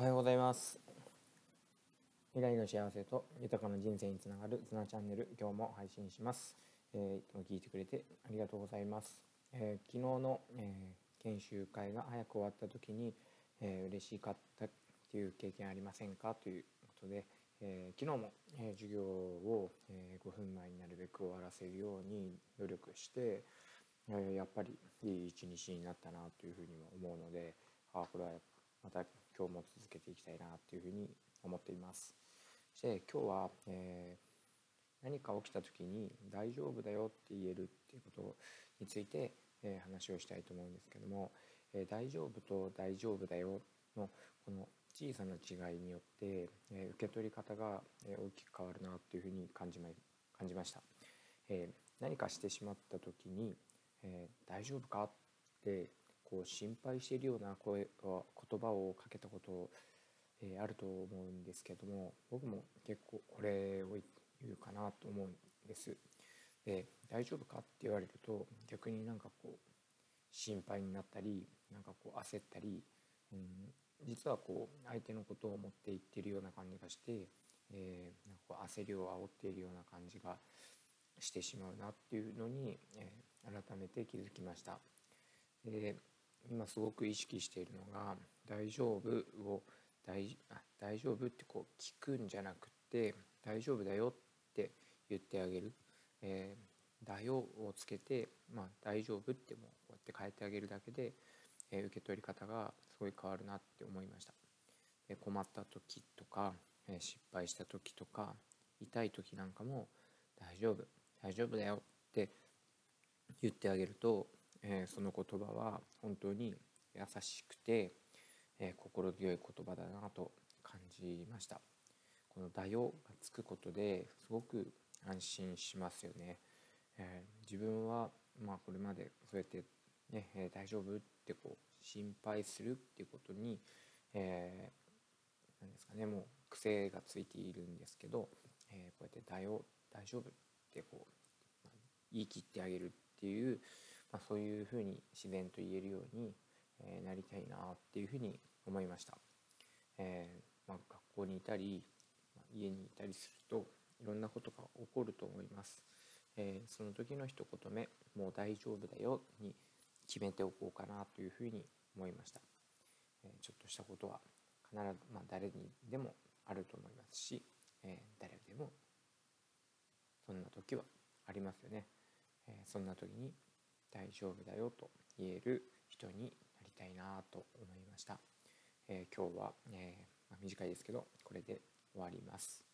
おはようございます。未来の幸せと豊かな人生につながるツナチャンネル今日も配信します、えー、いつも聞いてくれてありがとうございます、えー、昨日の、えー、研修会が早く終わった時に、えー、嬉しかったっていう経験ありませんかということで、えー、昨日も、えー、授業を、えー、5分前になるべく終わらせるように努力して、えー、やっぱりいい一日になったなというふうにも思うのであこれはまた今日も続けていきたいなというふうに思っています。そして今日は、えー、何か起きた時に大丈夫だよって言えるっていうことについて、えー、話をしたいと思うんですけども、えー、大丈夫と大丈夫だよのこの小さな違いによって、え受け取り方が大きく変わるなというふうに感じま感じました、え何かしてしまった時に、え大丈夫かってこう心配しているような声言葉をかけたこと、え、あると思うんですけども僕も結構これを言うかなと思うんです。で大丈夫かって言われると逆になんかこう心配になったりなんかこう焦ったり、うん、実はこう相手のことを思って言ってるような感じがして、えー、なんかこう焦りを煽っているような感じがしてしまうなっていうのに、えー、改めて気づきました。で今すごく意識しているのが「大丈夫」を大「大丈夫」ってこう聞くんじゃなくて「大丈夫だよ」って言ってあげる「えー、だよ」をつけて「まあ、大丈夫」ってもこうやって変えてあげるだけで、えー、受け取り方がすごい変わるなって思いました。で困った時とか、えー、失敗した時とか痛い時なんかも「大丈夫大丈夫だよ」って言ってあげるとえー、その言葉は本当に優しくて、えー、心強い言葉だなと感じました。この「だよ」がつくことですごく安心しますよね、えー、自分はまあこれまでそうやってね、え大丈夫ってこう心配するっていうことに、えー、なんですかねもう癖がついているんですけど、えー、こうやって「だよ大丈夫」ってこう、まあ、言い切ってあげるっていうまあ、そういうふうに自然と言えるように、えー、なりたいなっていうふうに思いました。えー、まあ、学校にいたり、まあ、家にいたりするといろんなことが起こると思います。えー、その時の一言目「もう大丈夫だよ」に決めておこうかなというふうに思いました。えちょっとしたことは必ず、まあ、誰にでもあると思いますし、え誰でもそんな時はありますよね。えそんな時に大丈夫だよと言える人になりたいなと思いました。えー、今日は、えー、まあ、短いですけどこれで終わります。